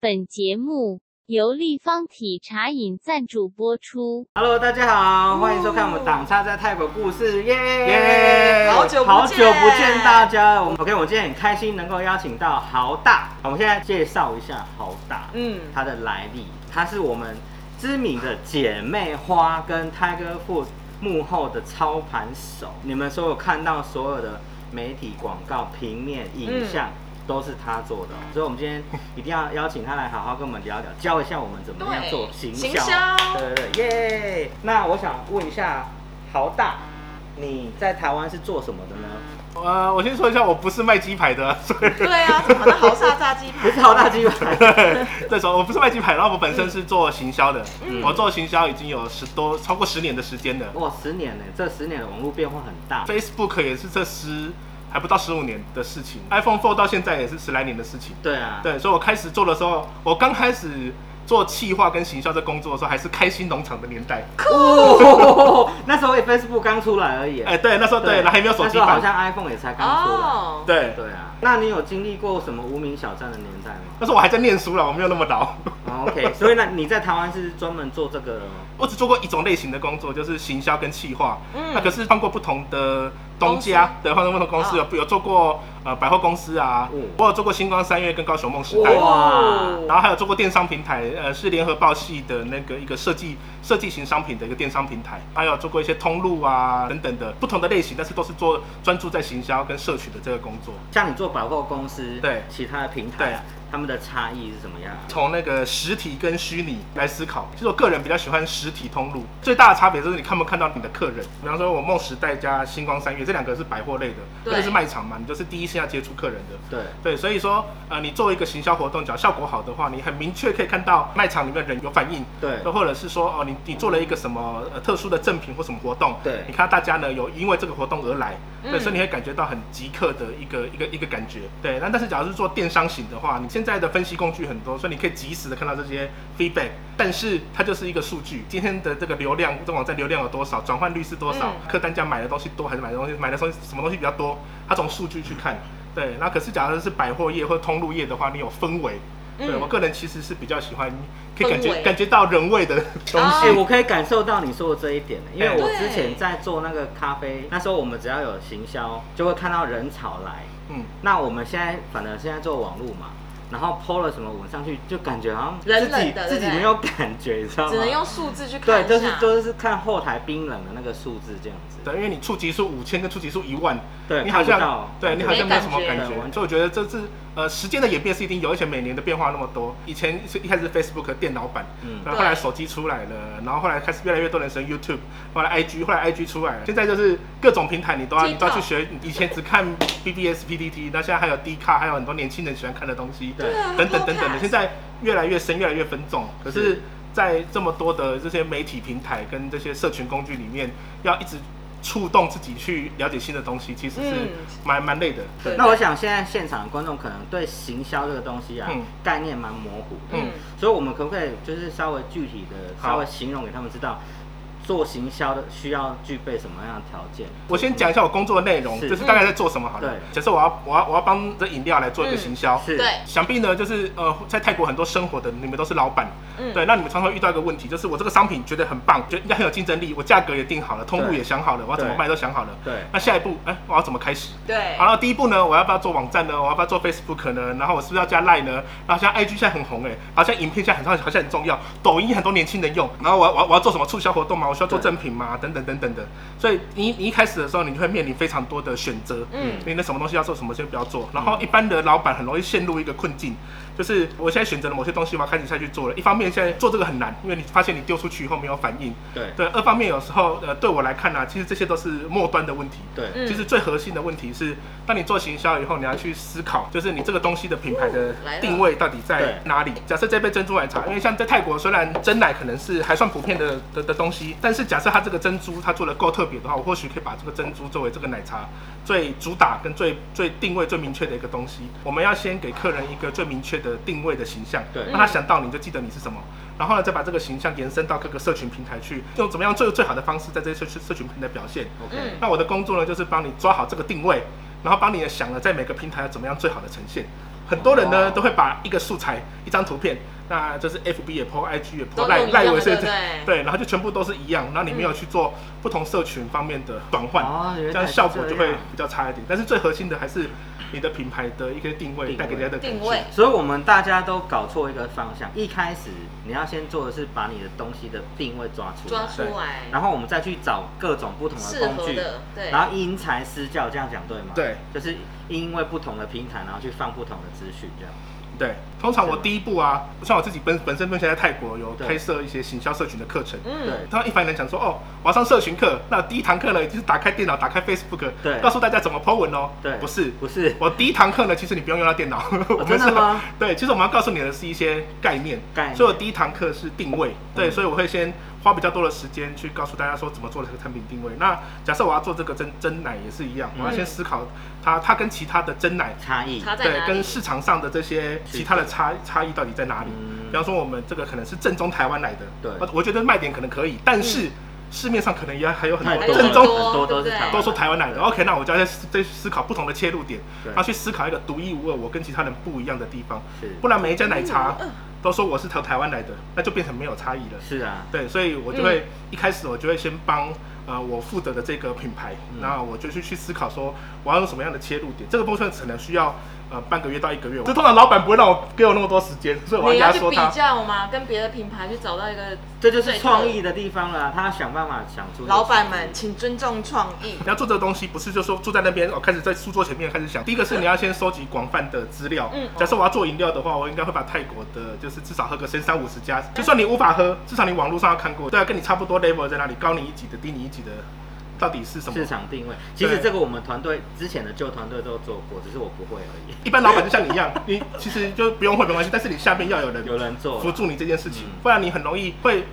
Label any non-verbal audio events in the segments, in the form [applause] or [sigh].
本节目由立方体茶饮赞助播出。Hello，大家好，欢迎收看我们党差在泰国故事，耶耶好久不见好久不见大家。我们 OK，我今天很开心能够邀请到豪大。我们现在介绍一下豪大，嗯，它的来历，它是我们知名的姐妹花跟 Tiger Food 幕后的操盘手。你们所有看到所有的媒体广告、平面、影像。都是他做的，所以我们今天一定要邀请他来好好跟我们聊聊，教一下我们怎么样做行行销。对对对，耶！那我想问一下，豪大，你在台湾是做什么的呢？呃，我先说一下，我不是卖鸡排的，[laughs] 对啊，怎么的豪大炸鸡排？不是豪大鸡排，[laughs] 对，说我不是卖鸡排，然后我本身是做行销的，嗯我做行销已经有十多超过十年的时间了哇，十年呢，这十年的网络变化很大。，Facebook 也是这十还不到十五年的事情，iPhone Four 到现在也是十来年的事情。对啊，对，所以我开始做的时候，我刚开始做企划跟行销这工作的时候，还是开心农场的年代。哦，[laughs] 那时候 Facebook 刚出来而已。哎，对，那时候对，还没有手机版。好像 iPhone 也才刚出来。哦，对，对啊，那你有经历过什么无名小站的年代吗那时候我还在念书了，我没有那么老。哦？OK，所以呢，你在台湾是专门做这个的吗？[laughs] 我只做过一种类型的工作，就是行销跟企划。嗯那可是换过不同的东家，对，换过不同公司，有有做过呃百货公司啊，嗯我有做过星光三月跟高雄梦时代。哇然后还有做过电商平台，呃，是联合报系的那个一个设计设计型商品的一个电商平台，还有做过一些通路啊等等的不同的类型，但是都是做专注在行销跟社群的这个工作。像你做百货公司，对其他的平台啊，他们的差异是怎么样？从那个实体跟虚拟来思考，其实我个人比较喜欢实体通路，最大的差别就是你看不看到你的客人。比方说，我梦时代加星光三月这两个是百货类的，对这个是卖场嘛，你就是第一线要接触客人的。对，对，所以说，呃，你做一个行销活动，只要效果好的话，你很明确可以看到卖场里面人有反应，对或者是说，哦，你你做了一个什么呃特殊的赠品或什么活动，对你看大家呢有因为这个活动而来，对，嗯所以你会感觉到很即刻的一个一个一个感觉，对。那但是假如是做电商型的话，你现在的分析工具很多，所以你可以及时的看到这些 feedback，但是它就是一个数据，今天的这个流量，这网站流量有多少，转换率是多少，嗯客单价买的东西多还是买的东西买的东西什么东西比较多，它从数据去看。对，那可是假如是百货业或通路业的话，你有氛围。对嗯我个人其实是比较喜欢，可以感觉感觉到人味的东西。我可以感受到你说的这一点，因为哎我之前在做那个咖啡，那时候我们只要有行销，就会看到人潮来。嗯，那我们现在反正现在做网络嘛，然后 PO 了什么文上去，就感觉好像自己冷冷的自己没有感觉，你知道吗？只能用数字去看对，一就是。就是看后台冰冷的那个数字这样子。对，因为你触及数五千跟触及数一万，对，你好像看不到对你好像没有什么感觉没感觉，所以我觉得这次呃时间的演变是一定有，而且每年的变化那么多。以前是一开始是 Facebook 的电脑版，嗯然后后来手机出来了，然后后来开始越来越多人使用 YouTube，后来 IG，后来 IG 出来了，现在就是各种平台你都要 TikTok 你都要去学。以前只看 BBS、PDT，那现在还有 D 卡，还有很多年轻人喜欢看的东西，对。啊等等等等的，现在越来越深，越来越分众。可是是，在这么多的这些媒体平台跟这些社群工具里面，要一直触动自己去了解新的东西，其实是嗯。蛮蛮累的。对。那我想现在现场的观众可能对行销这个东西啊、嗯。概念蛮模糊的，嗯，所以我们可不可以就是稍微具体的稍微形容给他们知道，做行销的需要具备什么样的条件？我先讲一下我工作的内容，是就是大概在做什么好了。对假设我要我要我要帮这饮料来做一个嗯行销，是，对，想必呢就是呃在泰国很多生活的你们都是老板，嗯对，那你们常常会遇到一个问题，就是我这个商品觉得很棒，觉得应该很有竞争力，我价格也定好了，通路也想好了，我要怎么卖都想好了。对那下一步，哎，我要怎么开始？对，好了，第一步呢，我要不要做网站呢？我要不要做 Facebook 呢？然后我是不是要加 Line 呢？然后像 IG 现在很红哎，好像影片现在很好像很重要，抖音很多年轻人用。然后我要我要我要做什么促销活动吗？我需要做对赠品吗？等等等等的。所以你你一开始的时候，你就会面临非常多的选择。嗯你那什么东西要做，什么先不要做。然后一般的老板很容易陷入一个困境，就是我现在选择了某些东西，我要开始下去做了。一方面现在做这个很难，因为你发现你丢出去以后没有反应。对，对，二方面有时候呃对我来看呢、其实这些都是末端的问题。对，嗯其实最核心的问题是，当你做行销以后，你要去思考，就是你这个东西的品牌的定位到底在哪里。假设这杯珍珠奶茶，因为像在泰国，虽然真奶可能是还算普遍的的的东西，但是假设它这个珍珠它做的够特别的话，我或许可以把这个珍珠作为这个奶茶最主打跟最最定位最明确的一个东西。我们要先给客人一个最明确的定位的形象，对让他想到你就记得你是什么。然后呢，再把这个形象延伸到各个社群平台去，用怎么样最最好的方式在这些社社群平台表现。OK，、嗯那我的工作呢，就是帮你抓好这个定位，然后帮你想了在每个平台要怎么样最好的呈现。很多人呢哦。都会把一个素材、一张图片，那就是 FB 也 po、IG 也 po、赖赖为是对。然后就全部都是一样，然后你没有去做不同社群方面的转换，哦这样效果就会比较差一点。但是最核心的还是你的品牌的一个定位定位。带给人家的感定位。所以我们大家都搞错一个方向。一开始你要先做的是把你的东西的定位抓出来，抓出来，然后我们再去找各种不同的适工具，的，对，然后因材施教，这样讲对吗？对，就是因为不同的平台，然后去放不同的资讯，这样。对，通常我第一步啊，像我自己本本身目前在泰国有对开设一些行销社群的课程。嗯，对。他一般人讲说，哦，我要上社群课，那第一堂课呢，就是打开电脑，打开 Facebook，对。告诉大家怎么 po 文哦。对。不是，不是。我第一堂课呢，其实你不用用到电脑，[laughs] 我们是？[laughs] 对，其实我们要告诉你的是一些概念，概念。所以我第一堂课是定位，对，嗯。所以我会先花比较多的时间去告诉大家说怎么做这个产品定位。那假设我要做这个真真奶也是一样，我要先思考它它跟其他的真奶。差异。对，跟？市场上的这些其他的差差异到底在哪里？嗯比方说，我们这个可能是正宗台湾来的，对呃我觉得卖点可能可以，但是市面上可能也还有很多正宗很多都是都说台湾来的。OK，那我就要再思再思考不同的切入点，对然后去思考一个独一无二，我跟其他人不一样的地方。是不然每一家奶茶都说我是从台湾来的，那就变成没有差异了。是啊，对，所以我就会、一开始我就会先帮呃我负责的这个品牌，嗯那我就去去思考说我要用什么样的切入点，这个部分可能需要呃半个月到一个月。这通常老板不会让我给我那么多时间，所以我你要去比。较嘛？跟别的品牌去找到一个这就是创意的地方了。他要想办法想出老板们，请尊重创意。你要做这个东西，不是就说坐在那边哦，开始在书桌前面开始想。第一个是你要先收集广泛的资料。嗯假设我要做饮料的话，我应该会把泰国的，就是至少喝个三三五十家，就算你无法喝，至少你网络上要看过，对啊，跟你差不多 level 在哪里，高你一级的，低你一级的，到底是什么市？场定位。其实这个我们团队之前的旧团队都做过，只是我不会而已。一般老板就像你一样，[laughs] 你其实就不用会没关系，但是你下面要有人有人做辅助你这件事情嗯，不然你很容易会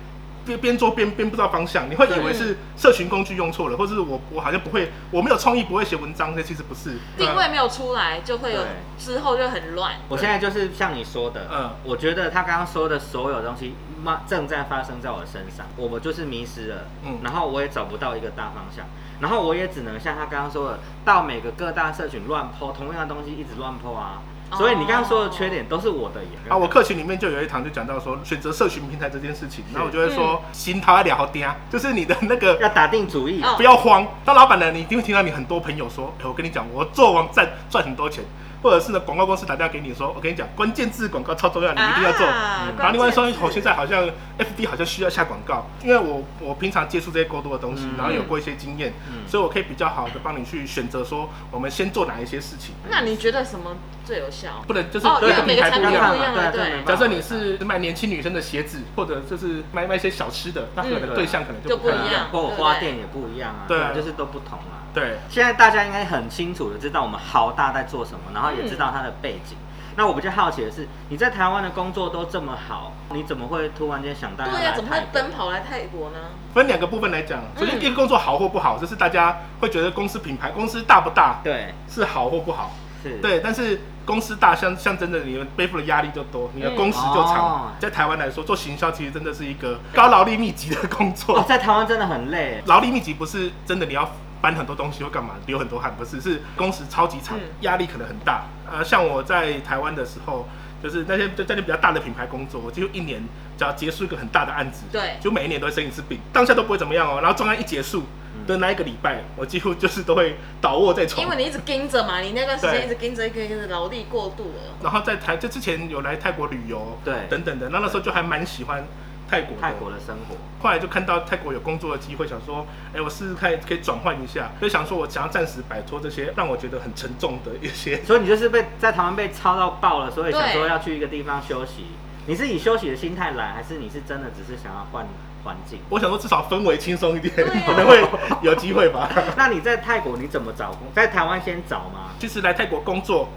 边边做边边不知道方向，你会以为是社群工具用错了，或者是我我好像不会，我没有创意，不会写文章，这其实不是定位没有出来，就会有之后就很乱。我现在就是像你说的，嗯嗯，我觉得他刚刚说的所有东西，妈正在发生在我的身上，我们就是迷失了，嗯嗯，然后我也找不到一个大方向，然后我也只能像他刚刚说的，到每个各大社群乱抛同样的东西，一直乱抛啊，所以你刚刚说的缺点都是我的也。啊，我课群里面就有一堂就讲到说选择社群平台这件事情，是然后我就会说心态要聊好嗲，就是你的那个要打定主意，哦不要慌。当老板呢，你一定会听到你很多朋友说，哎、我跟你讲，我做网站赚很多钱，或者是呢广告公司打电话给你说，我跟你讲，关键字广告超重要，你一定要做。啊然后另外说，我现在好像 FB 好像需要下广告，因为我我平常接触这些过多的东西，嗯然后有过一些经验，嗯所以我可以比较好的帮你去选择说，我们先做哪一些事情。那你觉得什么最有效？不能就是哦每个品因为每个牌不一样产品不一。样的，对对假设你是卖年轻女生的鞋子，或者就是卖卖一些小吃的，那可能嗯对象可能就就不一样或者花店也不一样啊，对啊就是都不同啊。对，现在大家应该很清楚的知道我们豪大在做什么，然后也知道它的背景。那我比较好奇的是，你在台湾的工作都这么好，你怎么会突然间想到要对呀、来怎么会奔跑来泰国呢？分两个部分来讲。首先，一个工作好或不好，这是大家会觉得公司品牌、公司大不大对，是好或不好。是，对，但是公司大，象象征着你们背负的压力就多，你的工时就哦长。在台湾来说，做行销其实真的是一个高劳力密集的工哦，作。在台湾真的很累。劳力密集不是真的你要搬很多东西或干嘛流很多汗，不是，是工时超级长嗯，压力可能很大。呃，像我在台湾的时候，就是那些在在那比较大的品牌工作，我几乎一年只要结束一个很大的案子，对就每一年都会生一次病，当下都不会怎么样哦。然后专案一结束的那一个礼拜，我几乎就是都会倒卧在床因。为你一直盯着嘛，你那段时间一直盯着，一个一个劳力过度了。然后在台就之前有来泰国旅游，对等等的，那那时候就还蛮喜欢泰国的。泰国的生活，后来就看到泰国有工作的机会，想说，哎、我试试看可以转换一下，就想说我想要暂时摆脱这些让我觉得很沉重的一些。[laughs] 所以你就是被在台湾被操到爆了，所以想说要去一个地方休息。你是以休息的心态来，还是你是真的只是想要换环境？我想说至少氛围轻松一点，啊 [laughs] 可能会有机会吧。[laughs] 那你在泰国你怎么找工？在台湾先找吗？其实来泰国工作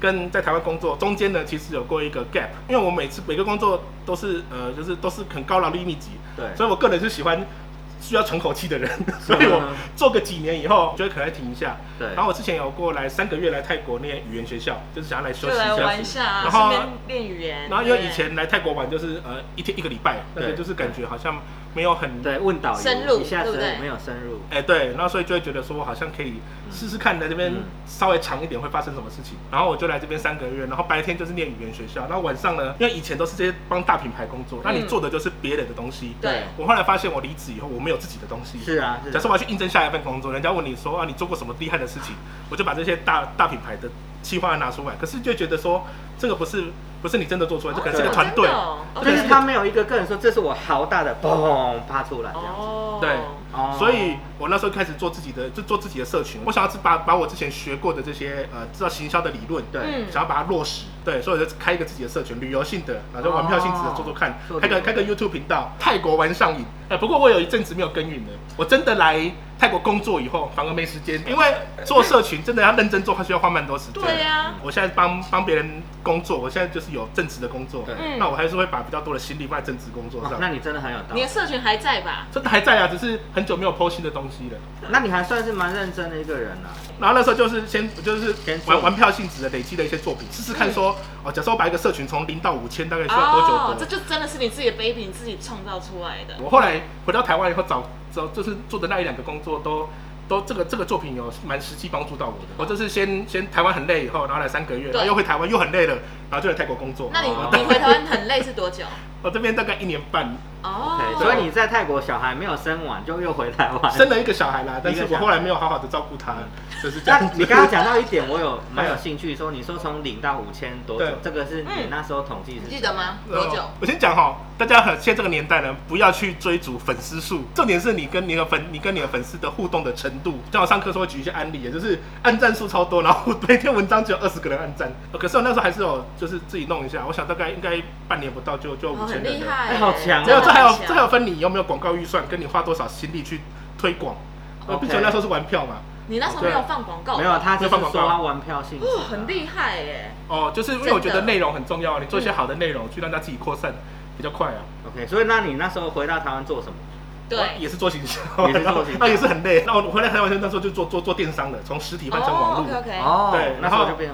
跟在台湾工作中间呢，其实有过一个 gap，因为我每次每个工作都是呃，就是都是很高劳力密集，对，所以我个人是喜欢需要喘口气的人，[laughs] 所以我做个几年以后，觉得可能停一下。对，然后我之前有过来三个月来泰国念语言学校，就是想要来休息一下。玩一下，然后练语言。然后因为以前来泰国玩就是呃一天一个礼拜，那个对就是感觉好像没有很对问导游深入一下子对不对没有深入，哎、对，然后所以就会觉得说，好像可以试试看来这边嗯稍微长一点会发生什么事情。然后我就来这边三个月，然后白天就是念语言学校，然后晚上呢，因为以前都是这些帮大品牌工作，那你嗯做的就是别人的东西。对我后来发现，我离职以后我没有自己的东西。是啊，是啊假设我要去应征下一份工作，人家问你说啊，你做过什么厉害的事情，我就把这些大大品牌的企划案拿出来。可是就觉得说，这个不是不是你真的做出来，这可能是个对团队。真的哦就是他没有一个个人说这是我豪大的嘣啪出来这样子，哦，对哦所以我那时候开始做自己的，就做自己的社群。我想要把把我之前学过的这些呃，知道行销的理论，对嗯想要把它落实。对，所以我就开一个自己的社群，旅游性的，然后就玩票性质的做做看，哦开个开个 YouTube 频道，泰国玩上瘾。哎、不过我有一阵子没有耕耘了，我真的来泰国工作以后，反而没时间，因为做社群真的要认真做，它需要花蛮多时间。对呀，我现在帮帮别人工作，我现在就是有正职的工作，对嗯那我还是会把比较多的心力放在正职工作上。哦那你真的很有道理你的，社群还在吧？真的还在啊，只是很久没有 PO 新的东西了。那你还算是蛮认真的一个人啊。然后那时候就是先就是先做玩玩票性质的累积的一些作品，试试看说哦，假设我把一个社群从零到五千，大概需要多久这就真的是你自己的 baby，你自己创造出来的。我后来回到台湾以后找找就是做的那一两个工作都。都这个这个作品有蛮实际帮助到我的。我就是先先台湾很累以后，然后来三个月，对然后又回台湾又很累了，然后就来泰国工作。那你哦你回台湾很累是多久？我这边大概一年半，哦 OK，所以你在泰国小孩没有生完就又回台湾。生了一个小孩啦，但是我后来没有好好的照顾他，[laughs] 就是这那样子。[laughs] 你刚刚讲到一点，我有蛮有兴趣，说你说从零到五千多久对，这个是你嗯那时候统计记得吗？呃多久？我先讲哈，大家很现在这个年代呢，不要去追逐粉丝数，重点是你跟你的粉，你跟你的粉丝的互动的程度。像我上课时候会举一些案例，也就是按赞数超多，然后每篇文章只有二十个人按赞，呃可是我那时候还是有就是自己弄一下，我想大概应该半年不到就就哦，很。厉害耶，哎好强哦没有，这还有这还有分你有没有广告预算，跟你花多少心力去推广。呃，OK 毕竟那时候是玩票嘛，你那时候没有放广告吧，没有，他就是没有放广告说他玩票性质哦，很厉害耶。哦，就是因为我觉得内容很重要，你做一些好的内容，去让大家自己扩散比较快啊。OK，所以那你那时候回到台湾做什么？对，也是做行销，也是做行销那也是很累。那我回来台湾那时候就做做做电商的，从实体换成网络。OK OK，哦，对那时候然后就变。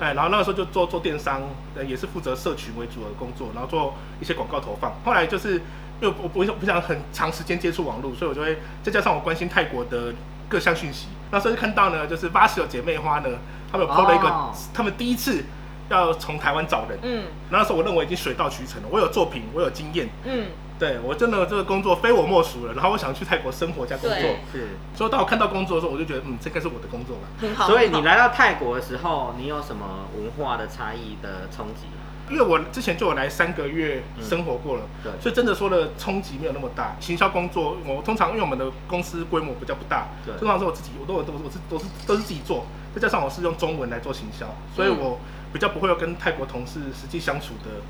哎，然后那个时候就做做电商，呃，也是负责社群为主的工作，然后做一些广告投放。后来就是因为我不不想很长时间接触网络，所以我就会再加上我关心泰国的各项讯息。那时候就看到呢，就是八十有姐妹花呢，他们有 PO 了一个，哦他们第一次要从台湾找人。嗯那时候我认为已经水到渠成了，我有作品，我有经验，嗯，对我真的这个工作非我莫属了。然后我想去泰国生活加工作，是，所以当我看到工作的时候，我就觉得嗯，这应该是我的工作了。很好。所以你来到泰国的时候，你有什么文化的差异的冲击？因为我之前就有来三个月生活过了，对所以真的说的冲击没有那么大。行销工作，我通常因为我们的公司规模比较不大，对通常是我自己，我都我都我是都是都是自己做，再加上我是用中文来做行销，所以嗯我比较不会有跟泰国同事实际相处的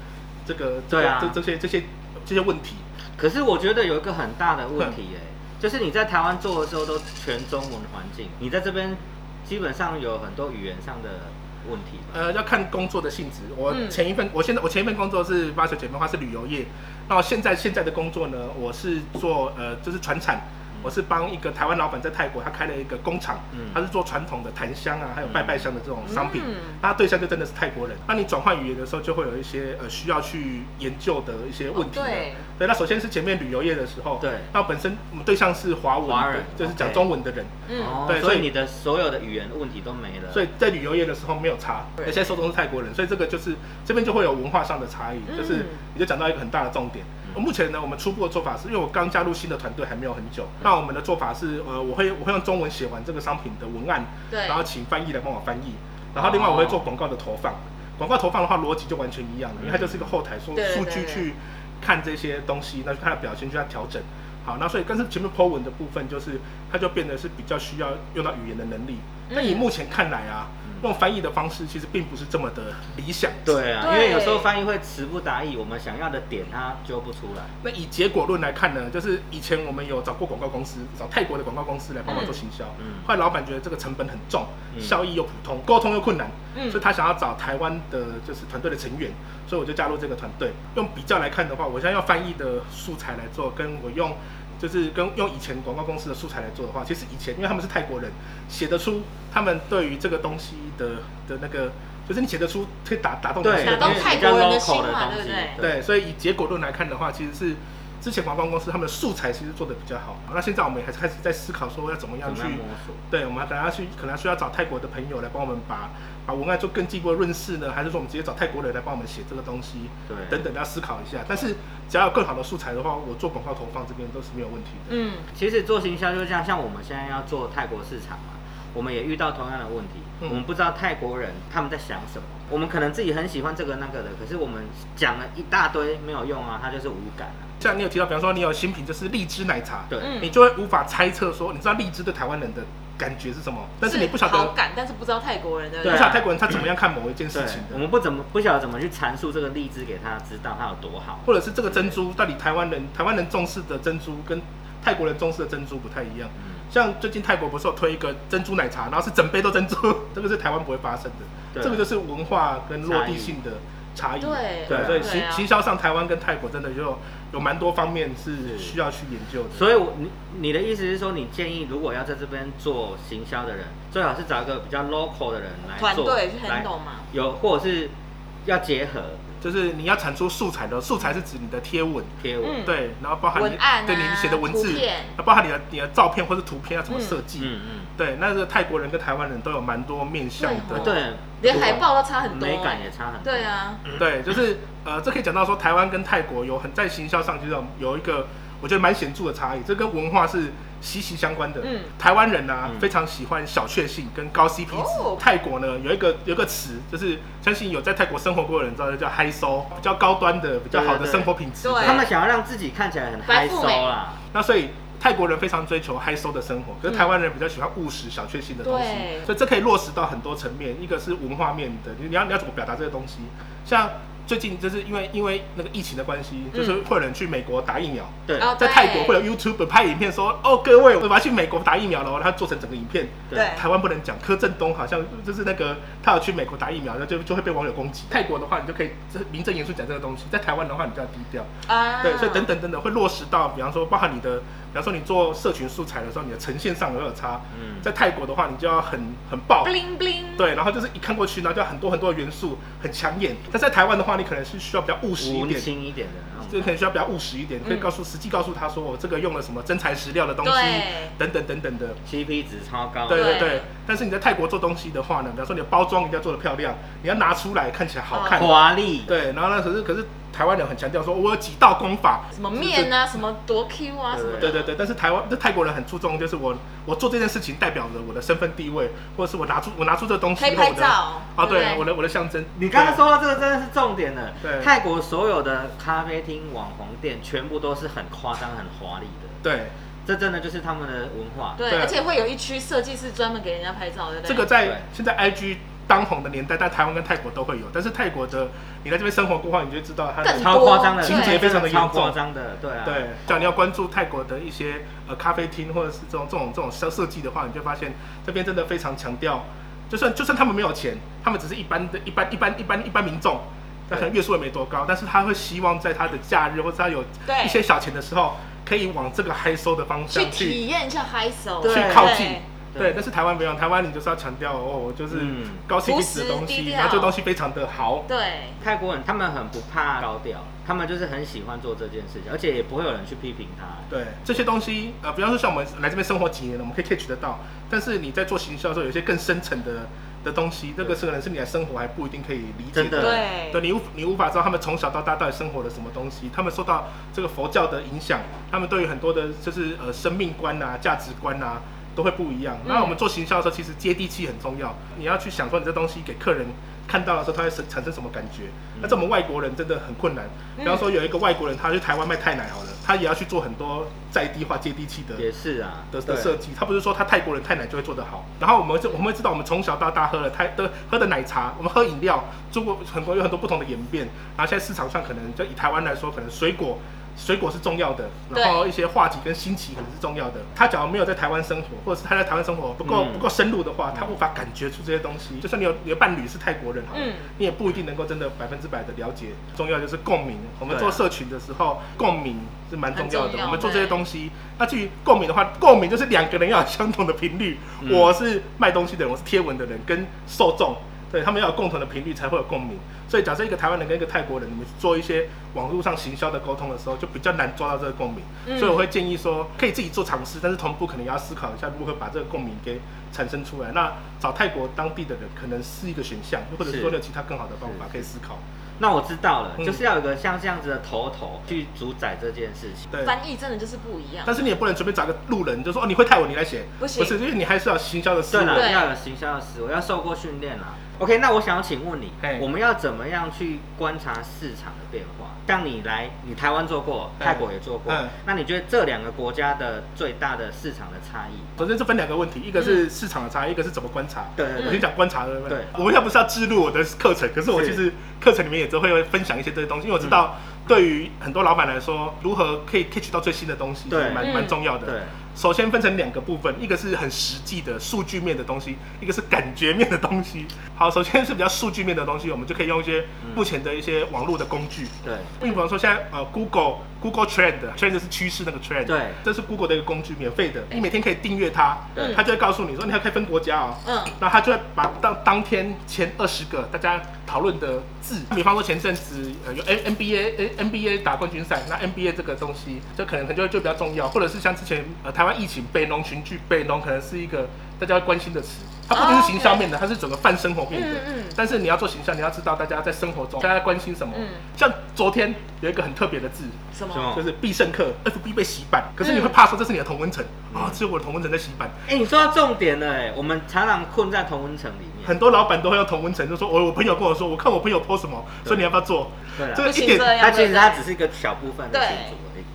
这个对啊这这些这些这些问题。可是我觉得有一个很大的问题，哎，就是你在台湾做的时候都全中文环境，你在这边基本上有很多语言上的问题吧？呃，要看工作的性质。我嗯前一份，我现在我前一份工作是八九姐妹花是旅游业，那我现在现在的工作呢，我是做呃就是船产，我是帮一个台湾老板在泰国，他开了一个工厂，嗯他是做传统的檀香啊，还有拜拜香的这种商品，嗯那对象就真的是泰国人。那你转换语言的时候，就会有一些呃需要去研究的一些问题对对，那首先是前面旅游业的时候，对那本身我们对象是华人就是讲中文的人。嗯，哦，对所以你的所有的语言问题都没了。所以在旅游业的时候没有差，对而且受众是泰国人，所以这个就是这边就会有文化上的差异，嗯就是你就讲到一个很大的重点。目前呢，我们初步的做法是因为我刚加入新的团队还没有很久，那我们的做法是呃，我会我会用中文写完这个商品的文案，对，然后请翻译来帮我翻译，然后另外我会做广告的投放。广告投放的话，逻辑就完全一样了，因为它就是一个后台数数据去看这些东西，那就看它的表现，去它调整。好，那所以但是前面 Po 文的部分，就是它就变得是比较需要用到语言的能力。那以嗯目前看来啊，用翻译的方式其实并不是这么的理想。对啊，因为有时候翻译会词不达意，我们想要的点它揪不出来。那以结果论来看呢，就是以前我们有找过广告公司，找泰国的广告公司来帮忙做行销。嗯后来老板觉得这个成本很重，嗯效益又普通，沟通又困难，嗯所以他想要找台湾的就是团队的成员，所以我就加入这个团队。用比较来看的话，我现在要翻译的素材来做，跟我用就是跟用以前广告公司的素材来做的话，其实以前因为他们是泰国人，写得出他们对于这个东西的的那个，就是你写得出可以打打动对，打动泰国人的心嘛的东西对不对，对，所以以结果论来看的话，其实是之前广告公司他们的素材其实做的比较好。那现在我们也还是开始在思考说要怎么样去样摸索？对，我们可能要去，可能需要找泰国的朋友来帮我们把把文案做更进一步的润饰呢，还是说我们直接找泰国人来帮我们写这个东西？对等等要思考一下。但是只要有更好的素材的话，我做广告投放这边都是没有问题的。嗯，其实做行销就像像我们现在要做泰国市场嘛，我们也遇到同样的问题，嗯我们不知道泰国人他们在想什么。我们可能自己很喜欢这个那个的，可是我们讲了一大堆没有用啊，它就是无感啊。像你有提到，比方说你有新品就是荔枝奶茶，对，嗯你就会无法猜测说，你知道荔枝对台湾人的感觉是什么，但是你不晓得，好感，但是不知道泰国人的不晓得泰国人他怎么样看某一件事情的。我们不怎么不晓得怎么去阐述这个荔枝给他知道它有多好。或者是这个珍珠到底台湾人台湾人重视的珍珠跟泰国人重视的珍珠不太一样。嗯，像最近泰国不是有推一个珍珠奶茶，然后是整杯都珍珠，[laughs] 这个是台湾不会发生的。对这个就是文化跟落地性的差异。对对所以行行销上台湾跟泰国真的就有蛮多方面是是需要去研究的。所以我你你的意思是说，你建议如果要在这边做行销的人，最好是找一个比较 local 的人来做，团队去来 handle 嘛。有或者是要结合就是你要产出素材的，素材是指你的贴文，贴文，嗯。对，然后包含你文案啊对你写的文字图片，包含你的你的照片或是图片要怎么设计。嗯嗯，对，那这个泰国人跟台湾人都有蛮多面向的。对。哦对，连海报都差很多，美感也差很多。对，啊，对，就是呃，这可以讲到说台湾跟泰国有很在行销上就是有有一个我觉得蛮显著的差异，这跟文化是息息相关的。嗯台湾人呢、啊嗯非常喜欢小确幸跟高 CP 值。哦泰国呢有一个有一个词，就是相信有在泰国生活过的人知道，就叫嗨收，比较高端的、比较好的对对对生活品质。对他们想要让自己看起来很嗨收白富美啦。那所以泰国人非常追求嗨收的生活，可是台湾人比较喜欢务实小确幸的东西，对所以这可以落实到很多层面。一个是文化面的，你你要你要怎么表达这个东西？像最近就是因为因为那个疫情的关系，就是会有人去美国打疫苗。对哦在泰国会有 YouTube 拍影片说，哦，各位，我要去美国打疫苗了，他做成整个影片。对台湾不能讲，柯震东好像就是那个他要去美国打疫苗，那就就会被网友攻击。泰国的话，你就可以这名正言顺讲这个东西；在台湾的话，你就要低调。啊，对，所以等等等等会落实到，比方说包含你的，比方说你做社群素材的时候，你的呈现上有没有差？嗯，在泰国的话，你就要很很爆。bling bling，对，然后就是一看过去，然后就很多很多的元素，很抢眼。但在台湾的话，你可能是需要比较务实一点，青一点的那就。可能需要比较务实一点，可以嗯告诉实际告诉他说，我这个用了什么真材实料的东西，对等等等等的。CP 值超高。对对对对，但是你在泰国做东西的话呢，比方说你的包装一定要做的漂亮，你要拿出来看起来好看。华丽。对，然后呢，可是可是台湾人很强调说，我有几道功法，什么面啊，什么多 Q 啊，什么的，对对对，但是台湾、这泰国人很注重，就是我我做这件事情代表着我的身份地位，或者是我拿出我拿出这东西，可以拍照啊，对，我的我的象征。你刚刚说到这个真的是重点了。对泰国所有的咖啡厅、网红店全部都是很夸张、很华丽的，对，这真的就是他们的文化。对，对而且会有一区设计师专门给人家拍照，对不对？这个在对现在 IG 当红的年代，但台湾跟泰国都会有，但是泰国的你在这边生活过后，你就知道它的超夸张的，情节非常的严重。超夸张的，对啊，对，只要你要关注泰国的一些呃咖啡厅或者是这种这种这种设设计的话，你就发现这边真的非常强调，就算就算他们没有钱，他们只是一般的一般一般一般一般民众，那可能月数也没多高，但是他会希望在他的假日或者他有一些小钱的时候，可以往这个嗨收的方去向去体验一下嗨手，对去靠近。对。对，但是台湾不一样，台湾你就是要强调哦，就是嗯。高 CP 值的东西，然后这个东西非常的好。对，泰国人他们很不怕高调，他们就是很喜欢做这件事情，而且也不会有人去批评他。对这些东西，呃，比方说像我们来这边生活几年了，我们可以 catch 得到。但是你在做行销的时候，有一些更深层的的东西，这个是可能是你的生活还不一定可以理解真的。对，对，你无你无法知道他们从小到大到底生活了什么东西，他们受到这个佛教的影响，他们对于很多的就是呃生命观啊、价值观啊都会不一样。那我们做行销的时候，其实接地气很重要，你要去想说你这东西给客人看到的时候，他会产产生什么感觉。那这我们外国人真的很困难。比方说有一个外国人，他去台湾卖泰奶好了，他也要去做很多在地化、接地气的也是啊，的的设计，他不是说他泰国人泰奶就会做得好。然后我们就我们会知道，我们从小到大喝了泰的喝的奶茶，我们喝饮料，中国很多有很多不同的演变。然后现在市场上可能就以台湾来说，可能水果水果是重要的，然后一些话题跟新奇可能是重要的。他假如没有在台湾生活，或者是他在台湾生活不够、嗯不够深入的话，他无法感觉出这些东西。就算你有你的伴侣是泰国人，好了嗯你也不一定能够真的百分之百的了解。重要就是共鸣。我们做社群的时候，共鸣是蛮重要的。要我们做这些对东西，那至于共鸣的话，共鸣就是两个人要有相同的频率。嗯我是卖东西的人，我是贴文的人，跟受众。对他们要有共同的频率才会有共鸣，所以假设一个台湾人跟一个泰国人，你们做一些网络上行销的沟通的时候，就比较难抓到这个共鸣。嗯所以我会建议说，可以自己做尝试，但是同步可能也要思考一下如何把这个共鸣给产生出来。那找泰国当地的人可能是一个选项，或者说有其他更好的方法可以思考。那我知道了，嗯就是要有一个像这样子的头头去主宰这件事情。对，翻译真的就是不一样。但是你也不能随便找个路人就说哦你会泰文你来写，不行是，因为你还是要行销的思维。对了，对要有行销的思维，要受过训练啦。OK，那我想要请问你，我们要怎么样去观察市场的变化？像你来，你台湾做过，嗯泰国也做过嗯，那你觉得这两个国家的最大的市场的差异？首先这分两个问题，一个是市场的差异，一个是怎么观察。对我先讲观察，对不对？对。我们现在不是要记录我的课程，可是我其实课程里面也都会分享一些这些东西，因为我知道对于很多老板来说，如何可以 catch 到最新的东西，蛮嗯。蛮重要的。对，首先分成两个部分，一个是很实际的数据面的东西，一个是感觉面的东西。[laughs] 好，首先是比较数据面的东西，我们就可以用一些嗯。目前的一些网络的工具。对，比方说现在呃 Google Google Trend Trend 是趋势那个 trend，对。这是 Google 的一个工具，免费的，你每天可以订阅它，它就会告诉你说你还可以分国家哦，嗯，那它就会把当当天前二十个大家讨论的字，比方说前阵子呃有 N NBA N NBA 打冠军赛，那 NBA 这个东西就可能可能就就比较重要，或者是像之前呃台湾疫情北农群聚，北农可能是一个大家会关心的词，它不一定是形象面的，它是整个泛生活面的。嗯嗯但是你要做形象，你要知道大家在生活中大家关心什么。嗯像昨天有一个很特别的字，什么？就是必胜客 FB 被洗版，可是你会嗯怕说这是你的同温层啊，只有我的同温层在洗版。哎、你说到重点了，哎，我们常常困在同温层里面。很多老板都会用同温层，就说我我朋友跟我说，我看我朋友 po 什么，所以你要不要做？对啊这个一点它其实对它只是一个小部分的。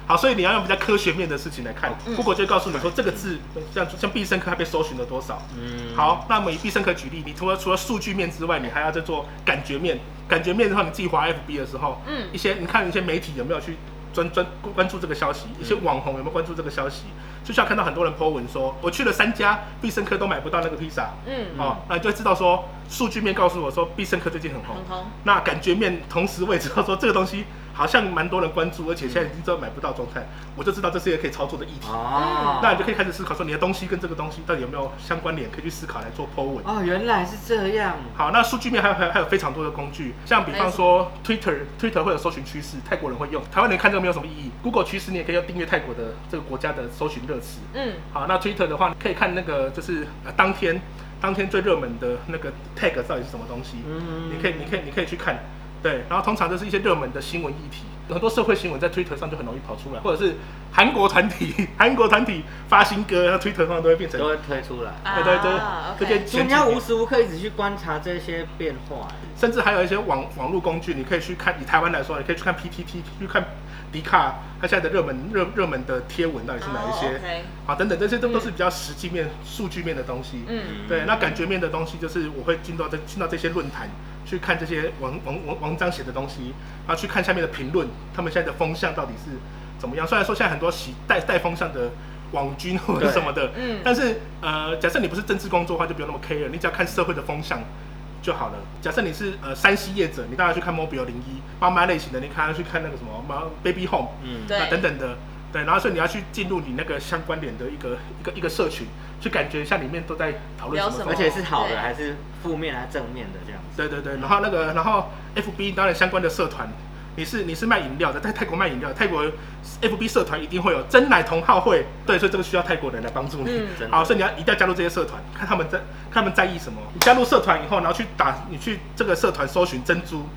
好，所以你要用比较科学面的事情来看。嗯 Google 就会告诉你说这个字，像像必胜客它被搜寻了多少。嗯，好，那我们以必胜客举例，你除了除了数据面之外，你还要再做感觉面。感觉面的话，你自己滑 FB 的时候，嗯一些你看一些媒体有没有去专专关注这个消息，一些嗯网红有没有关注这个消息，就像看到很多人 po 文说，我去了三家必胜客都买不到那个披萨。嗯，哦，那你就会知道说，数据面告诉我说必胜客最近很红，很红。那感觉面同时我也知道说这个东西好像蛮多人关注，而且现在已经知道买不到状态，我就知道这是一个可以操作的议题。哦，那你就可以开始思考说你的东西跟这个东西到底有没有相关联，可以去思考来做 Po 文。哦，原来是这样。好，那数据面还有还有还有非常多的工具，像比方说 Twitter，Twitter 会有搜寻趋势，泰国人会用，台湾人看这个没有什么意义。Google 趋势你也可以用订阅泰国的这个国家的搜寻热词。嗯，好，那 Twitter 的话，可以看那个就是呃当天当天最热门的那个 tag 到底是什么东西，嗯你可以你可以你可以去看，对，然后通常都是一些热门的新闻议题，很多社会新闻在 Twitter 上就很容易跑出来，或者是韩国团体韩国团体发新歌，然后 Twitter 上都会变成都会推出来。对对对啊这些 OK 所以你要无时无刻一直去观察这些变化。甚至还有一些网网络工具，你可以去看。以台湾来说，你可以去看 PTT，去看迪卡，它现在的热门热热门的贴文到底是哪一些啊等等，这些都都是比较实际面、数据面的东西。嗯，对，那感觉面的东西就是我会进到这进到这些论坛去看这些文文文文章写的东西，然后去看下面的评论，他们现在的风向到底是怎么样。虽然说现在很多喜带带风向的网军或者什么的，嗯但是呃，假设你不是政治工作的话，就不用那么 care，你只要看社会的风向。就好了。假设你是呃山西业者，你当然去看 Mobile 零一妈妈类型的，你看要去看那个什么妈 Baby Home，嗯，对啊等等的，对，然后所以你要去进入你那个相关联的一个一个一个社群，去感觉一下里面都在讨论什么。而且是好的还是负面还是正面的这样子。对对对，然后那个，然后 FB 当然相关的社团，你是你是卖饮料的，在泰国卖饮料，泰国 FB 社团一定会有真奶同好会，对，所以这个需要泰国人来帮助你。嗯好，所以你要一定要加入这些社团，看他们在看他们在意什么。你加入社团以后，然后去打你去这个社团搜寻珍珠，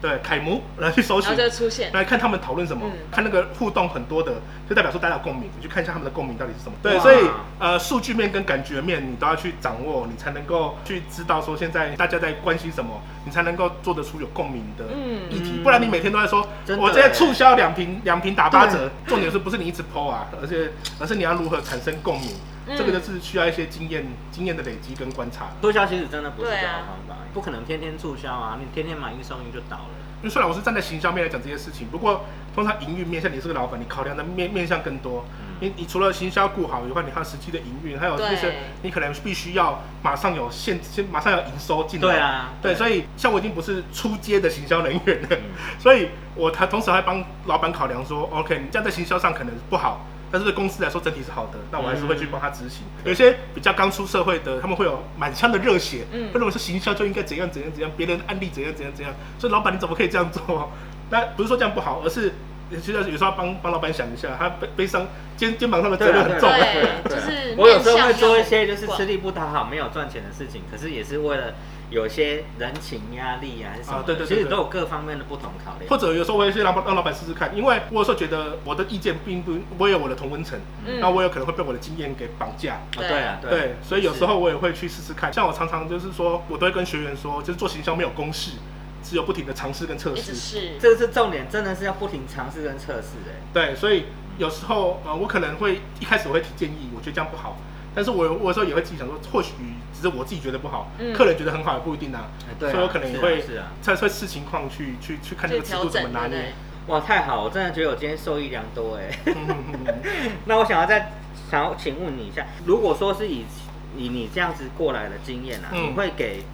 对，楷模，然后去搜寻然后，就出现。来看他们讨论什么，嗯看那个互动很多的，就代表说大家有共鸣，你去看一下他们的共鸣到底是什么。对，哇所以呃，数据面跟感觉面你都要去掌握，你才能够去知道说现在大家在关心什么，你才能够做得出有共鸣的嗯议题。嗯不然你每天都在说，真的我今天促销两瓶两瓶打八折，重点是不是你一直 PO 啊，而且而是你要如何产生共鸣，嗯这个就是需要一些经验经验的累积跟观察。促销其实真的不是对啊最好的方法，不可能天天促销啊，你天天买一送一就倒了。因为虽然我是站在行销面来讲这些事情，不过通常营运面，向你是个老板，你考量的面面向更多。嗯你你除了行销顾好以外，你还有实际的营运，还有对那些你可能必须要马上有现先马上有营收进来。对啊，对，所以像我已经不是出街的行销人员了，嗯 [laughs] 所以我还同时还帮老板考量说，OK，你这样在行销上可能不好，但是对公司来说整体是好的，那我还是会去帮他执行。有些比较刚出社会的，他们会有满腔的热血，嗯会认为是行销就应该怎样怎样怎样，别人的案例怎样怎样怎样，所以老板你怎么可以这样做？那不是说这样不好，而是。其实有时候要帮帮老板想一下，他背背上肩肩膀上的责任很重。对就是我有时候会做一些就是吃力不讨好、没有赚钱的事情，可是也是为了有些人情压力啊，还是什么啊对对其实都有各方面的不同考量。或者有时候我也是让让老板试试看，因为我有时候觉得我的意见并不，我有我的同温层，嗯那我有可能会被我的经验给绑架。哦对啊，对，所以有时候我也会去试试看。像我常常就是说，我都会跟学员说，就是做行销没有公式，只有不停的尝试跟测试。是，这个是重点，真的是要不停尝试跟测试哎。对，所以有时候呃，我可能会一开始我会提建议，我觉得这样不好，但是我有我有时候也会自己想说，或许只是我自己觉得不好，嗯客人觉得很好也不一定啊。哎对啊所以我可能也是啊会是啊再会视情况去去去看这去个尺度怎么拿捏。？哇，太好！我真的觉得我今天受益良多哎。[laughs] 那我想要再想要请问你一下，如果说是以以你这样子过来的经验啊，嗯你会给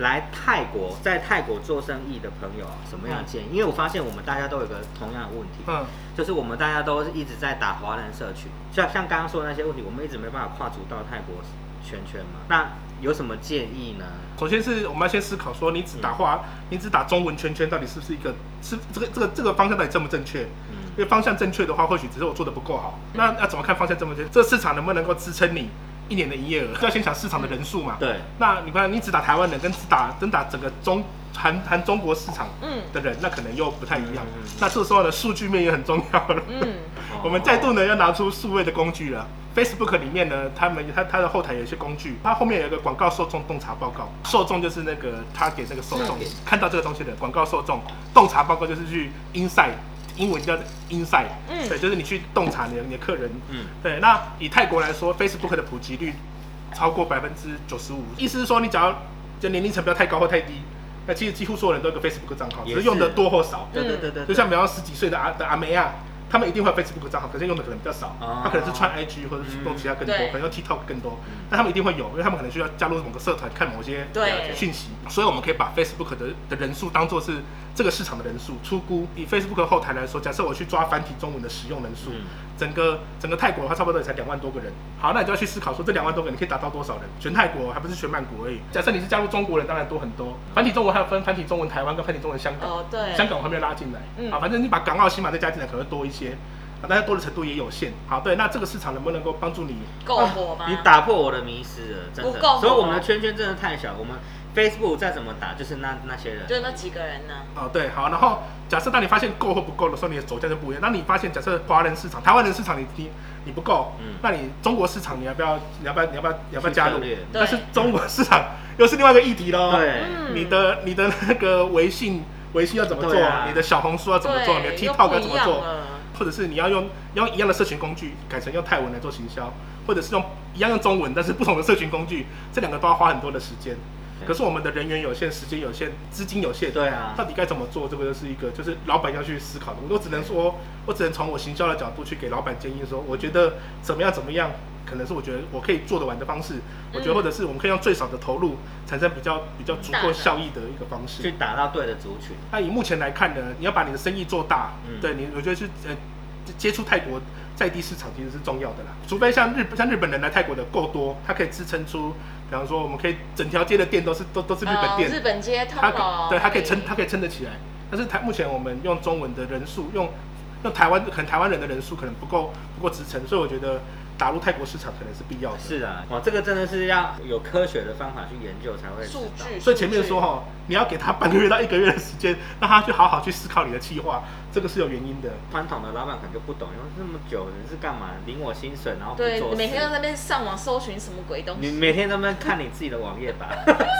来泰国在泰国做生意的朋友啊什么样的建议？因为我发现我们大家都有一个同样的问题，嗯，就是我们大家都是一直在打华人社群，像像刚刚说的那些问题，我们一直没办法跨足到泰国圈圈嘛。那有什么建议呢？首先是我们要先思考说，你只打话，你只打中文圈圈，到底是不是一个是这个这个这个方向到底正不正确？嗯因为方向正确的话，或许只是我做的不够好。那要怎么看方向正不正确？这个市场能不能够支撑你一年的营业额？就要先想市场的人数嘛。对，那你看，你只打台湾人，跟只打真打整个中含含中国市场嗯的人，那可能又不太一样嗯嗯嗯。那这时候呢，数据面也很重要了。嗯，[laughs] 我们再度呢要拿出数位的工具了。Facebook 里面呢，他们他他的后台有一些工具，它后面有一个广告受众洞察报告，受众就是那个 target 那个受众看到这个东西的广告受众，洞察报告就是去 inside，英文叫 inside，嗯。对，就是你去洞察你的你的客人，嗯，对。那以泰国来说，Facebook 的普及率超过百分之九十五，意思是说你只要就年龄层不要太高或太低，那其实几乎所有人都有个 Facebook 账号，只也是。是用的多或少。对对对对，就像比方十几岁的阿的阿梅啊，他们一定会有 Facebook 账号，可是用的可能比较少。哦他可能是穿 IG 或者是用其他更多，对。可能用 TikTok 更多，但他们一定会有，因为他们可能需要加入某个社团看某些对。讯息，所以我们可以把 Facebook 的的人数当做是这个市场的人数，出估以 Facebook 后台来说，假设我去抓繁体中文的使用人数，嗯整个整个泰国的话，差不多也才两万多个人。好，那你就要去思考说，这两万多个人你可以达到多少人？全泰国还不是全曼谷而已。假设你是加入中国人，当然多很多。繁体中文还有分繁体中文台湾跟繁体中文香港。哦对，香港我还没有拉进来，嗯啊，反正你把港澳、新马再加进来，可能会多一些，啊，但是多的程度也有限。好，对，那这个市场能不能够帮助你？够火吗？你打破我的迷思了，真的。不够所以我们的圈圈真的太小，我们 Facebook 再怎么打，就是那那些人。就那几个人呢？哦，对，好，然后假设当你发现够或不够的时候，你的走向就不一样。当你发现假设华人市场、台湾人市场你你你不够，嗯那你中国市场你要不要你要不要你要不要你要不要加入？但是中国市场又是另外一个议题喽。对，嗯你的你的那个微信微信要怎么做？啊你的小红书要怎么做？你的 TikTok 要怎么做？或者是你要用用一样的社群工具，改成用泰文来做行销，或者是用一样用中文，但是不同的社群工具，这两个都要花很多的时间。对可是我们的人员有限，时间有限，资金有限，对啊到底该怎么做？这个就是一个就是老板要去思考的。我都只能说，我只能从我行销的角度去给老板建议说，我觉得怎么样怎么样，可能是我觉得我可以做得完的方式。我觉得嗯或者是我们可以用最少的投入，产生比较比较足够效益的一个方式。去打到对的族群。那以目前来看呢，你要把你的生意做大，嗯对你，我觉得是呃接触泰国在地市场其实是重要的啦。除非像日像日本人来泰国的够多，它可以支撑出，比方说我们可以整条街的店都是都都是日本哦店，日本街通他哦，对它可以撑它可以撑得起来。但是台目前我们用中文的人数，用用台湾可能台湾人的人数可能不够不够支撑，所以我觉得打入泰国市场可能是必要的。是啊，哇，这个真的是要有科学的方法去研究才会知数道。据。所以前面说哈，你要给他半个月到一个月的时间，让他去好好去思考你的计划，这个是有原因的。传统的老板可能就不懂，因为这么久你是干嘛？领我薪水，然后不对，每天都在那边上网搜寻什么鬼东西？你每天都在那边看你自己的网页吧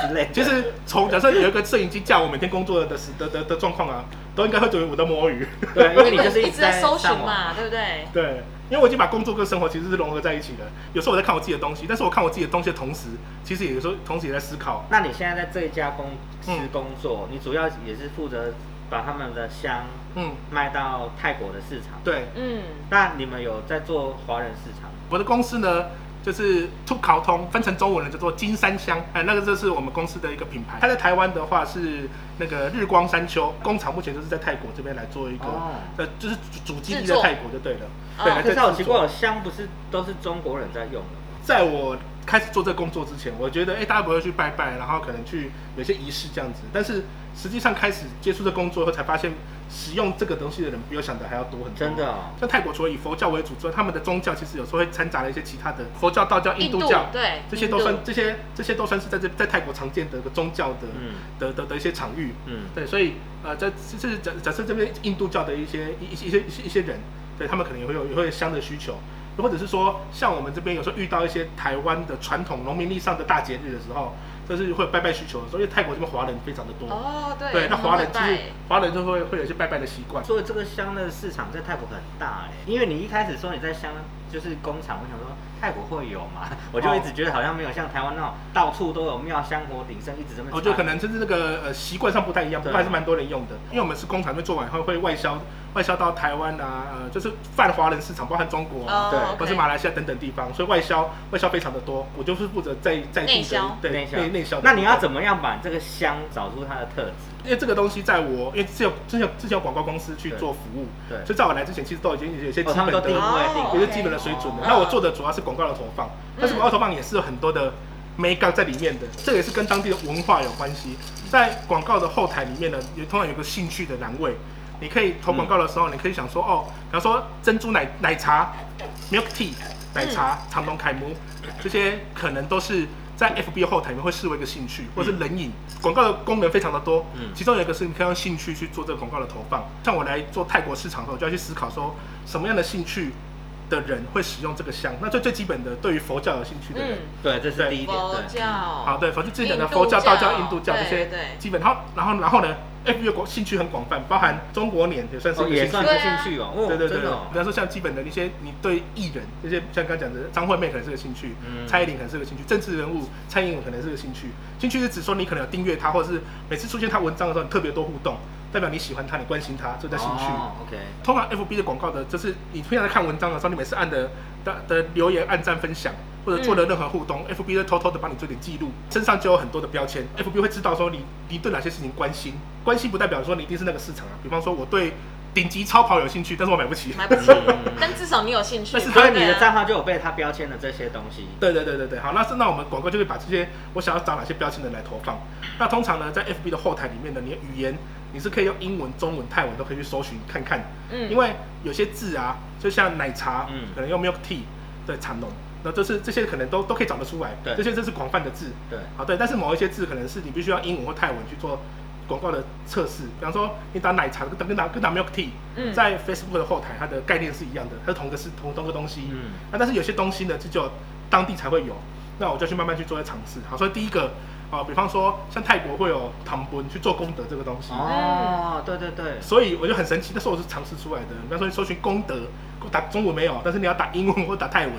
之类的。其 [laughs] 实从假设有一个摄影机架我每天工作的时的的的状况啊，都应该会觉得我在摸鱼。对，因为你就是一直在 [laughs] 搜寻。嘛，对不对？对，因为我已经把工作跟生活其实是融合在一起的。有时候我在看我自己的东西，但是我看我自己的东西的同时，其实也有时候同时也在思考。那你现在在这一家公司嗯工作，你主要也是负责把他们的香嗯，卖到泰国的市场。对，嗯，那你们有在做华人市场？我的公司呢，就是出烤通，分成中文的叫做金山香，哎，那个这是我们公司的一个品牌。它在台湾的话是那个日光山丘工厂，目前就是在泰国这边来做一个，哦呃，就是主主基地在泰国就对了。哦对，来可是好奇怪，香不是都是中国人在用的吗？在我开始做这个工作之前，我觉得哎、大家不会去拜拜，然后可能去有些仪式这样子。但是实际上开始接触这工作后，才发现使用这个东西的人比我想的还要多很多。真的哦。像泰国除了以佛教为主之外，他们的宗教其实有时候会掺杂了一些其他的佛教、道教、印印度度教，对，这些都算这些这些都算是在这在泰国常见的一个宗教的、嗯的的的一些场域。嗯，对，所以呃，在这是假假设这边印度教的一些一一些一些一些人，对他们可能也会有也会有香的需求，或者是说像我们这边有时候遇到一些台湾的传统农民历上的大节日的时候，就是会有拜拜需求的时候，因为泰国这边华人非常的多，哦，对，对，那华人其实华人就会会有一些拜拜的习惯。所以这个香的市场在泰国很大哎，因为你一开始说你在香就是工厂，我想说泰国会有嘛，[laughs] 我就一直觉得好像没有像台湾那种到处都有庙香火鼎盛，一直这么。我觉得可能就是那个呃习惯上不太一样，不还是蛮多人用的。因为我们是工厂那边做完以后会外销，外销到台湾啊，呃，就是泛华人市场，包含中国啊，哦对或是马来西亚等等地方，所以外销外销非常的多。我就是负责在在地的内销对内销。那你要怎么样把这个香找出它的特质？因为这个东西在我，因为之前有之前有之前有广告公司去做服务，对所以在我来之前，其实都已经有一些基本的、有些基本的水准的。哦那我做的主要是广告的投放，但是广告投放也是有很多的 make up 在里面的，这也是跟当地的文化有关系。在广告的后台里面呢，也通常有个兴趣的栏位，你可以投广告的时候，你可以想说，哦，比方说珍珠奶奶茶、milk tea 奶茶、长隆凯姆，这些可能都是。在 FB 后台里面会视为一个兴趣，或是冷饮。广告的功能非常的多，嗯其中有一个是你可以用兴趣去做这个广告的投放。像我来做泰国市场的时候，我就要去思考说，什么样的兴趣的人会使用这个香？那最最基本的，对于佛教有兴趣的人，嗯，对，这是第一点。佛对，教，好，对，佛就之前的佛教、道教、印度教这些基本。然后，然后，然后呢？FB 的广兴趣很广泛，包含中国年也算是哦，一个兴趣。也算是对啊兴趣哦。哦，对对对对真的哦，比方说像基本的一些，你对艺人这些，像刚刚讲的张惠妹可能是个兴趣，嗯蔡依林可能是个兴趣，政治人物蔡英文可能是个兴趣。兴趣是指说你可能有订阅他，或者是每次出现他文章的时候，你特别多互动，代表你喜欢他，你关心他，这叫兴趣。哦 OK，通常 FB 的广告的，就是你平常在看文章的时候，你每次按的的的留言、按赞、分享，或者做的任何互动、f b 会偷偷的帮你做点记录，身上就有很多的标签，FB 会知道说你你对哪些事情关心，关心不代表说你一定是那个市场啊。比方说我对顶级超跑有兴趣，但是我买不起。买不起嗯，[laughs] 但至少你有兴趣。但是所以你的账号就有被他标签的这些东西。对对对对对，好，那是那我们广告就会把这些我想要找哪些标签的来投放。那通常呢，在 FB 的后台里面呢，你的语言你是可以用英文、中文、泰文都可以去搜寻看看，嗯。因为有些字啊，就像奶茶，嗯。可能用 milk tea 对产农，那这是这些可能都都可以找得出来，对。这些这是广泛的字，对，好对，但是某一些字可能是你必须要英文或泰文去做广告的测试，比方说你打奶茶跟跟打跟打 milk tea，、嗯。在 Facebook 的后台它的概念是一样的，它是同个是同同个东西，嗯。那但是有些东西呢，这就当地才会有，那我就去慢慢去做一些尝试。好，所以第一个啊，比方说像泰国会有唐本去做功德这个东西，哦，对对对，所以我就很神奇，那是我是尝试出来的。比方说你搜寻功德，打中文没有，但是你要打英文或打泰文，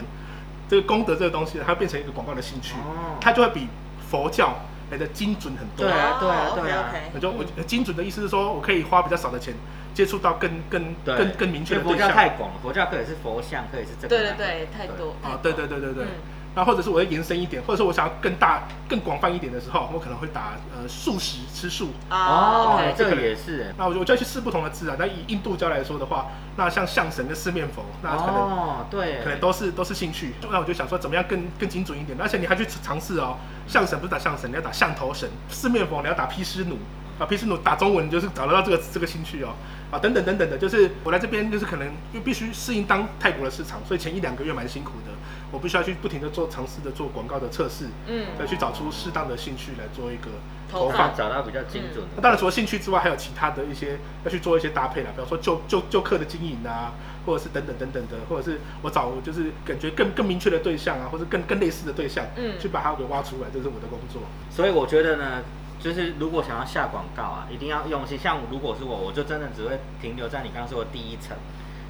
这个功德这个东西，它会变成一个广告的兴趣，哦它就会比佛教来的精准很多。对啊对啊对啊我就我精准的意思是说，我可以花比较少的钱接触到更更，更更明确的佛教。太广了，佛教可以是佛像，可以是这个。对对对，太多。啊，对对对对对。嗯那或者是我要延伸一点，或者是我想要更大、更广泛一点的时候，我可能会打呃素食吃素。啊哦这个也是。那我就我就要去试不同的字啊。那以印度教来说的话，那像象神跟四面佛，那可能、哦，对，可能都是都是兴趣。那我就想说，怎么样更更精准一点？而且你还去尝试哦，象神不是打象神，你要打象头神；四面佛你要打毗湿奴。啊，毗湿奴打中文就是找得到这个这个兴趣哦。啊，等等等等的，就是我来这边就是可能又必须适应当泰国的市场，所以前一两个月蛮辛苦的。我必须要去不停的做尝试的做广告的测试，嗯再去找出适当的兴趣来做一个投放。找到比较精准的。那当然，除了兴趣之外，还有其他的一些要去做一些搭配啦，比方说旧旧旧客的经营啊，或者是等等等等的，或者是我找就是感觉更更明确的对象啊，或者更更类似的对象，嗯去把它给挖出来，这是我的工作。所以我觉得呢，就是如果想要下广告啊，一定要用心。像如果是我，我就真的只会停留在你刚刚说的第一层，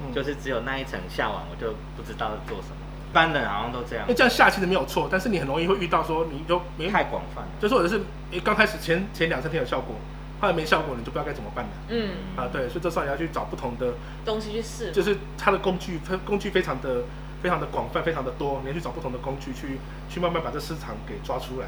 嗯就是只有那一层下完，我就不知道做什么。一般人好像都这样因为，这样下其实没有错，但是你很容易会遇到说你就没太广泛了。就是或者是诶刚开始前前两三天有效果，后来没效果，你就不知道该怎么办了。嗯，啊，对，所以这时候你要去找不同的，东西去试，就是它的工具，它工具非常的非常的广泛，非常的多，你要去找不同的工具去去慢慢把这市场给抓出来。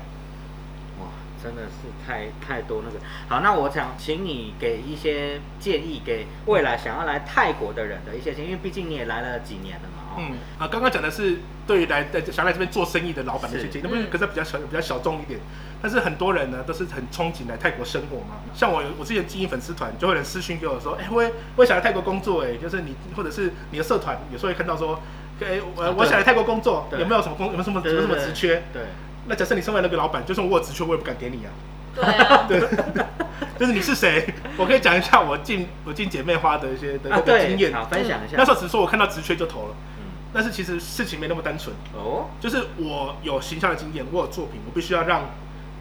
哇，真的是太太多那个。好，那我想请你给一些建议，给未来想要来泰国的人的一些建议，因为毕竟你也来了几年了嘛。哦、嗯啊，刚刚讲的是对于来在想来这边做生意的老板的一些建议，那不是嗯可是比较小比较小众一点。但是很多人呢都是很憧憬来泰国生活嘛。像我有我之前经营粉丝团，就会有人私讯给我说，哎、我也我也想来泰国工作，哎，就是你或者是你的社团有时候会看到说，哎、我啊我想来泰国工作，有没有什么工有没有什么有没有什么职缺？对，那假设你身为那个老板，就算我有职缺，我也不敢给你啊。对啊，[laughs] 对，[laughs] 就是你是谁？我可以讲一下我进我进姐妹花的一些的啊那个经对，验。好分享一下。那时候只是说我看到职缺就投了，嗯，但是其实事情没那么单纯。哦，就是我有形象的经验，我有作品，我必须要让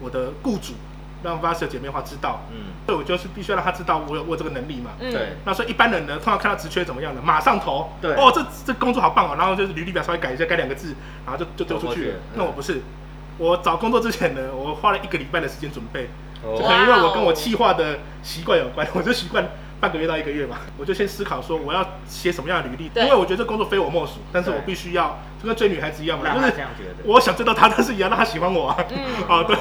我的雇主让 Vaster 姐妹花知道，嗯，所以我就是必须要让他知道我有我有这个能力嘛。嗯对，那所以一般人呢，通常看到职缺怎么样呢？马上投，对哦，这这工作好棒哦，然后就是履历表稍微改一下，改两个字，然后就就丢出去了投过去了。嗯那我不是，我找工作之前呢，我花了一个礼拜的时间准备，哦就可能因为我跟我气化的习惯有关，[laughs] 我就习惯半个月到一个月嘛，我就先思考说我要写什么样的履历，对因为我觉得这工作非我莫属，但是我必须要就跟追女孩子一样嘛，让他就是这样觉得。我想追到她，但是也要让她喜欢我啊。嗯 [laughs] 哦，对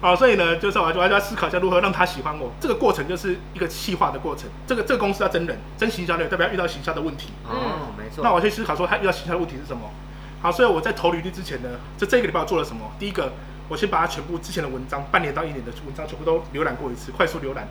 哦，啊，所以呢，就是我我还要思考一下如何让她喜欢我。这个过程就是一个气化的过程。这个这个公司要真人，真行销人，代表遇到形象的问题。哦，没错。那我去思考说他遇到形象的问题是什么。好，所以我在投履历之前呢，就这个礼拜我做了什么？第一个，我先把它全部之前的文章，半年到一年的文章全部都浏览过一次，快速浏览，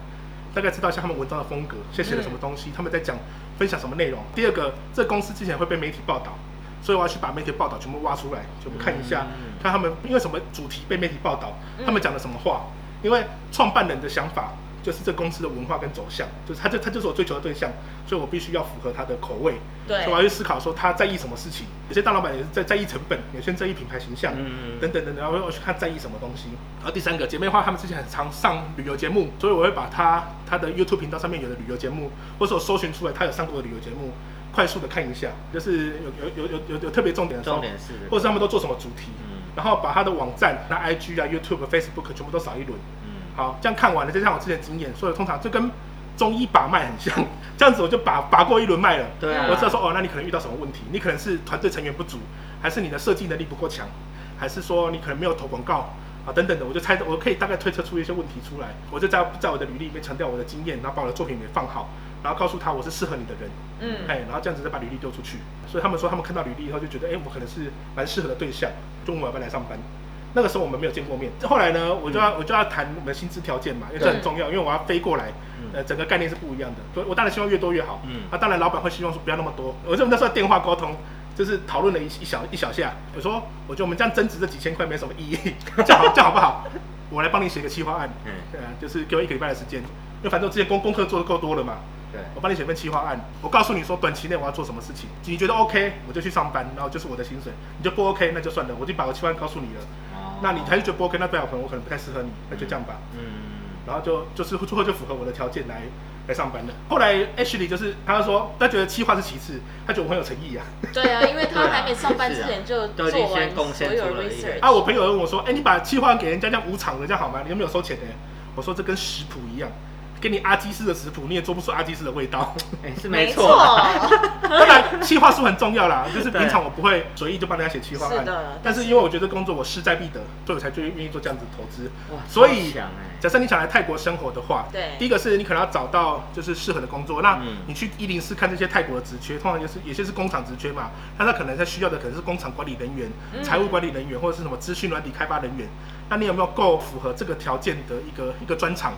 大概知道一下他们文章的风格，现在写了什么东西，他们在讲分享什么内容。第二个，这公司之前会被媒体报道，所以我要去把媒体报道全部挖出来，全部看一下，嗯看他们因为什么主题被媒体报道，嗯他们讲了什么话。因为创办人的想法就是这公司的文化跟走向，就是他就他就是我追求的对象，所以我必须要符合他的口味。对所以我要去思考说他在意什么事情。有些大老板也是在在意成本，有些人在意品牌形象，嗯等等等等，然后我去看在意什么东西。然后第三个，姐妹花他们之前很常上旅游节目，所以我会把他他的 YouTube 频道上面有的旅游节目，或者我搜寻出来他有上过的旅游节目，快速的看一下，就是有有有有有有特别重点的时候重点是，或者是他们都做什么主题，嗯然后把他的网站、那 IG 啊、YouTube、Facebook 全部都扫一轮。嗯，好，这样看完了，再加上我之前的经验，所以通常就跟中医把脉很像，这样子我就把把过一轮脉了。对啊我知道说哦，那你可能遇到什么问题？你可能是团队成员不足，还是你的设计能力不够强，还是说你可能没有投广告啊等等的，我就猜我可以大概推测出一些问题出来。我就在在我的履历里面强调我的经验，然后把我的作品给放好，然后告诉他我是适合你的人，嗯，哎，然后这样子再把履历丢出去。所以他们说他们看到履历以后就觉得，哎，我可能是蛮适合的对象，中午我要不要来上班。那个时候我们没有见过面，后来呢，我就要我就要谈我们的薪资条件嘛，因为这很重要，因为我要飞过来，嗯。呃，整个概念是不一样的。所以我当然希望越多越好，嗯。啊，当然老板会希望说不要那么多。我就那时候电话沟通，就是讨论了一一小一小下，我说我觉得我们这样增值这几千块没什么意义，[laughs] 这样好这样好不好？我来帮你写个企划案，嗯，对啊，就是给我一个礼拜的时间，因为反正我之前功功课做的够多了嘛，对，我帮你写份企划案，我告诉你说短期内我要做什么事情，你觉得 OK，我就去上班，然后就是我的薪水，你就不 OK 那就算了，我就把我企划案告诉你了，哦那你还是觉得不 OK，那代表可能我可能不太适合你，那就这样吧，嗯，然后就就是最后就符合我的条件来来上班的。后来 Ashley 就是他说他觉得企划是其次，他觉得我很有诚意啊。对啊，[laughs] 因为他还没上班之前就已经做完先贡献所有出了一个 research 啊，我朋友问我说，哎、你把企划给人家这样无偿的，这样好吗？你有没有收钱呢？我说这跟食谱一样，给你阿基斯的食谱，你也做不出阿基斯的味道。[laughs] 哎，是没没错，[laughs] 当然，企划书很重要啦，就是平常我不会随意就帮人家写企划案是的，但是因为我觉得工作我势在必得，所以我才就愿意做这样子的投资。哇，所以假设你想来泰国生活的话，对第一个是你可能要找到就是适合的工作。那嗯你去一零四看这些泰国的职缺，通常就是有些是工厂职缺嘛，那他可能他需要的可能是工厂管理人员、嗯财务管理人员或者是什么资讯软体开发人员。那你有没有够符合这个条件的一个一个专长？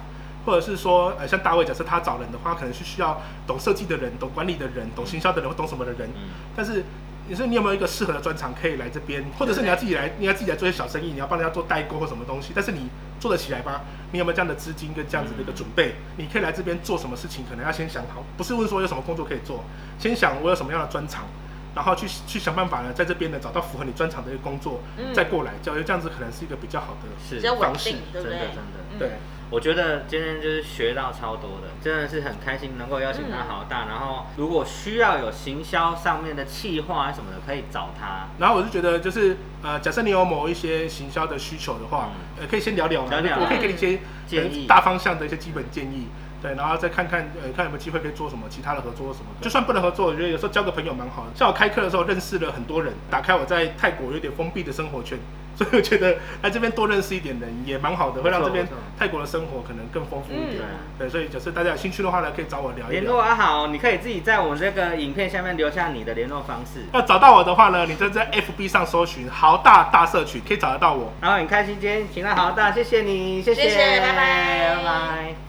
或者是说，呃，像大卫，假设他找人的话，可能是需要懂设计的人、懂管理的人、懂行销的人或懂什么的人。嗯，但是你说你有没有一个适合的专长可以来这边，或者是你要自己来，你要自己来做一些小生意，你要帮人家做代购或什么东西，但是你做得起来吗？你有没有这样的资金跟这样子的一个准备？你可以来这边做什么事情，可能要先想好，不是问说有什么工作可以做，先想我有什么样的专长。然后去去想办法呢，在这边呢找到符合你专长的一个工作，嗯再过来，就这样子可能是一个比较好的是比较稳方式定，对不对？真的真的嗯对。我觉得今天就是学到超多的，真的是很开心能够邀请他好大。然后如果需要有行销上面的企划什么的，可以找他。然后我就觉得，就是呃，假设你有某一些行销的需求的话，呃，可以先聊聊啦，聊聊我可以给你一些建议呃大方向的一些基本建议。对，然后再看看，呃，看有没有机会可以做什么其他的合作什么的。就算不能合作，我觉得有时候交个朋友蛮好的。像我开课的时候认识了很多人，打开我在泰国有点封闭的生活圈，所以我觉得来这边多认识一点人也蛮好的，会让这边泰国的生活可能更丰富一点。嗯对，所以就是大家有兴趣的话呢，可以找我聊一聊。联络阿豪，你可以自己在我们这个影片下面留下你的联络方式。要找到我的话呢，你就在 FB 上搜寻豪大大社群，可以找得到我。然后很开心今天请到豪大，谢谢你，谢谢谢拜拜拜拜。